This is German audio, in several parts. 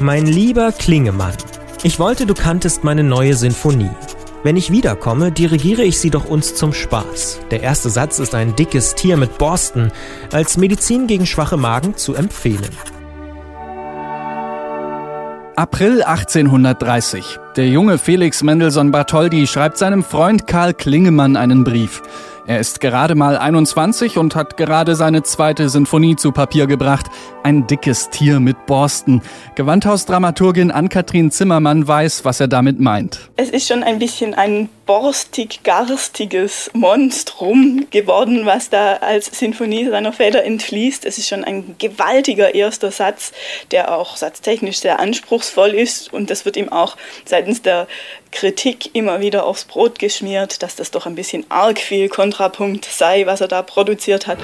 Mein lieber Klingemann, ich wollte, du kanntest meine neue Sinfonie. Wenn ich wiederkomme, dirigiere ich sie doch uns zum Spaß. Der erste Satz ist ein dickes Tier mit Borsten, als Medizin gegen schwache Magen zu empfehlen. April 1830. Der junge Felix Mendelssohn Bartholdy schreibt seinem Freund Karl Klingemann einen Brief. Er ist gerade mal 21 und hat gerade seine zweite Sinfonie zu Papier gebracht. Ein dickes Tier mit Borsten. Gewandhausdramaturgin Ann-Kathrin Zimmermann weiß, was er damit meint. Es ist schon ein bisschen ein borstig-garstiges Monstrum geworden, was da als Sinfonie seiner Väter entfließt. Es ist schon ein gewaltiger erster Satz, der auch satztechnisch sehr anspruchsvoll ist und das wird ihm auch seitens der Kritik immer wieder aufs Brot geschmiert, dass das doch ein bisschen arg viel Kontrapunkt sei, was er da produziert hat.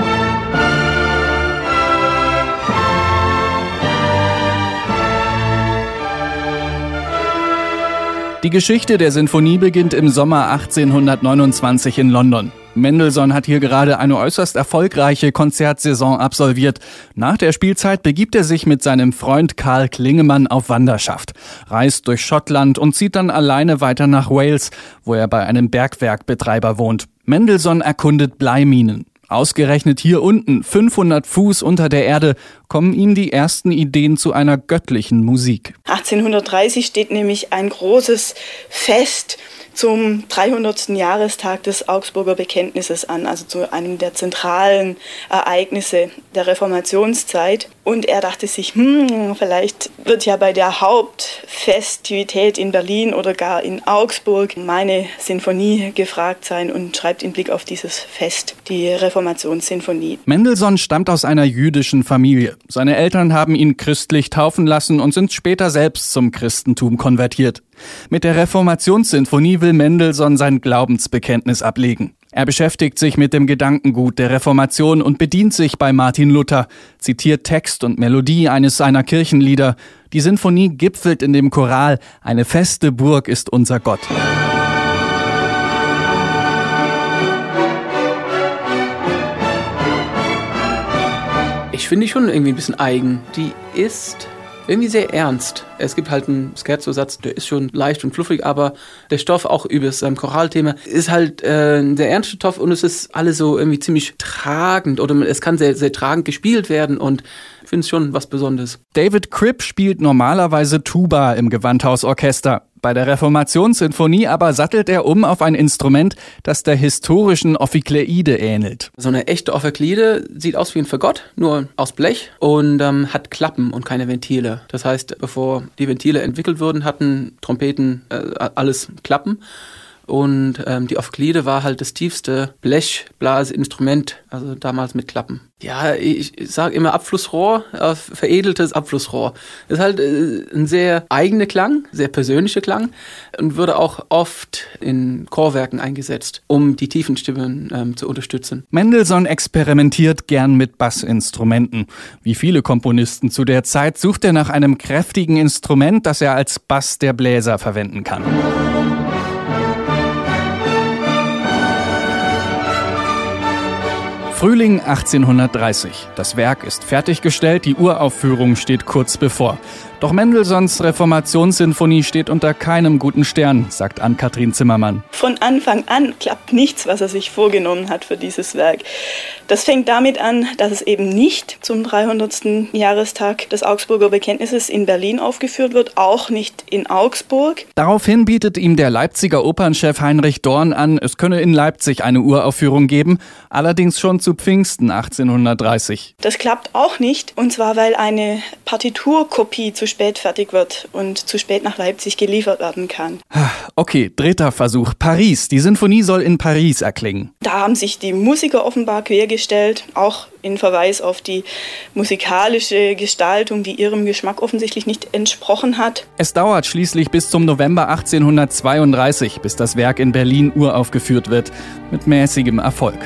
Die Geschichte der Sinfonie beginnt im Sommer 1829 in London. Mendelssohn hat hier gerade eine äußerst erfolgreiche Konzertsaison absolviert. Nach der Spielzeit begibt er sich mit seinem Freund Karl Klingemann auf Wanderschaft, reist durch Schottland und zieht dann alleine weiter nach Wales, wo er bei einem Bergwerkbetreiber wohnt. Mendelssohn erkundet Bleiminen. Ausgerechnet hier unten, 500 Fuß unter der Erde, kommen ihm die ersten Ideen zu einer göttlichen Musik. 1830 steht nämlich ein großes Fest zum 300. Jahrestag des Augsburger Bekenntnisses an, also zu einem der zentralen Ereignisse der Reformationszeit. Und er dachte sich, hm, vielleicht wird ja bei der Hauptfestivität in Berlin oder gar in Augsburg meine Sinfonie gefragt sein und schreibt im Blick auf dieses Fest die Reformationssinfonie. Mendelssohn stammt aus einer jüdischen Familie. Seine Eltern haben ihn christlich taufen lassen und sind später selbst zum Christentum konvertiert. Mit der Reformationssinfonie will Mendelssohn sein Glaubensbekenntnis ablegen. Er beschäftigt sich mit dem Gedankengut der Reformation und bedient sich bei Martin Luther, zitiert Text und Melodie eines seiner Kirchenlieder. Die Sinfonie gipfelt in dem Choral Eine feste Burg ist unser Gott. Ich finde die schon irgendwie ein bisschen eigen. Die ist irgendwie sehr ernst. Es gibt halt einen Scherzo-Satz, der ist schon leicht und fluffig, aber der Stoff auch über das ähm, Choralthema ist halt äh, ein sehr ernster Stoff und es ist alles so irgendwie ziemlich tragend oder es kann sehr, sehr tragend gespielt werden und ich finde es schon was Besonderes. David Cripp spielt normalerweise Tuba im Gewandhausorchester. Bei der Reformationssinfonie aber sattelt er um auf ein Instrument, das der historischen Ophikleide ähnelt. So eine echte Ophikleide sieht aus wie ein Fagott, nur aus Blech und ähm, hat Klappen und keine Ventile. Das heißt, bevor die Ventile entwickelt wurden, hatten Trompeten äh, alles Klappen. Und ähm, die Ophklide war halt das tiefste Blechblaseinstrument, also damals mit Klappen. Ja, ich, ich sage immer Abflussrohr, äh, veredeltes Abflussrohr. Ist halt äh, ein sehr eigener Klang, sehr persönlicher Klang und würde auch oft in Chorwerken eingesetzt, um die tiefen Stimmen ähm, zu unterstützen. Mendelssohn experimentiert gern mit Bassinstrumenten. Wie viele Komponisten zu der Zeit sucht er nach einem kräftigen Instrument, das er als Bass der Bläser verwenden kann. Frühling 1830. Das Werk ist fertiggestellt, die Uraufführung steht kurz bevor. Doch Mendelssohns Reformationssinfonie steht unter keinem guten Stern, sagt Ann-Kathrin Zimmermann. Von Anfang an klappt nichts, was er sich vorgenommen hat für dieses Werk. Das fängt damit an, dass es eben nicht zum 300. Jahrestag des Augsburger Bekenntnisses in Berlin aufgeführt wird, auch nicht in Augsburg. Daraufhin bietet ihm der Leipziger Opernchef Heinrich Dorn an, es könne in Leipzig eine Uraufführung geben, allerdings schon zu Pfingsten 1830. Das klappt auch nicht, und zwar weil eine Partiturkopie zu zu spät fertig wird und zu spät nach Leipzig geliefert werden kann. Okay, dritter Versuch. Paris. Die Sinfonie soll in Paris erklingen. Da haben sich die Musiker offenbar quergestellt, auch in Verweis auf die musikalische Gestaltung, die ihrem Geschmack offensichtlich nicht entsprochen hat. Es dauert schließlich bis zum November 1832, bis das Werk in Berlin uraufgeführt wird, mit mäßigem Erfolg.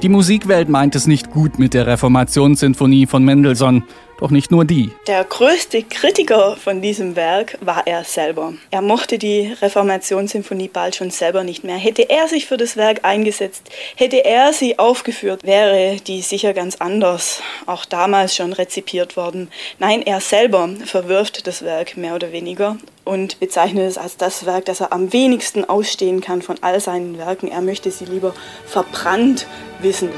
Die Musikwelt meint es nicht gut mit der Reformationssinfonie von Mendelssohn. Doch nicht nur die. Der größte Kritiker von diesem Werk war er selber. Er mochte die Reformationssymphonie bald schon selber nicht mehr. Hätte er sich für das Werk eingesetzt, hätte er sie aufgeführt, wäre die sicher ganz anders, auch damals schon rezipiert worden. Nein, er selber verwirft das Werk mehr oder weniger und bezeichnet es als das Werk, das er am wenigsten ausstehen kann von all seinen Werken. Er möchte sie lieber verbrannt wissen.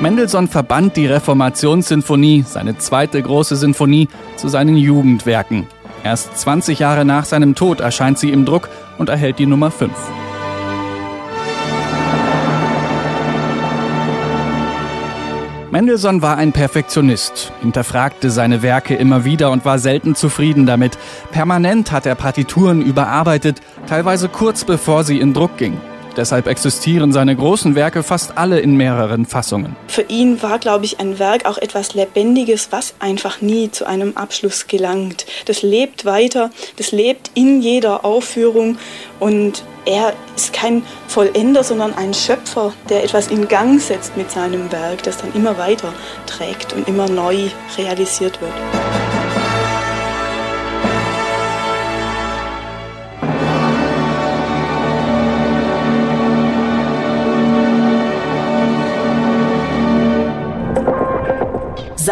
Mendelssohn verband die Reformationssinfonie, seine zweite große Sinfonie, zu seinen Jugendwerken. Erst 20 Jahre nach seinem Tod erscheint sie im Druck und erhält die Nummer 5. Mendelssohn war ein Perfektionist, hinterfragte seine Werke immer wieder und war selten zufrieden damit. Permanent hat er Partituren überarbeitet, teilweise kurz bevor sie in Druck ging. Deshalb existieren seine großen Werke fast alle in mehreren Fassungen. Für ihn war, glaube ich, ein Werk auch etwas Lebendiges, was einfach nie zu einem Abschluss gelangt. Das lebt weiter, das lebt in jeder Aufführung und er ist kein Vollender, sondern ein Schöpfer, der etwas in Gang setzt mit seinem Werk, das dann immer weiter trägt und immer neu realisiert wird.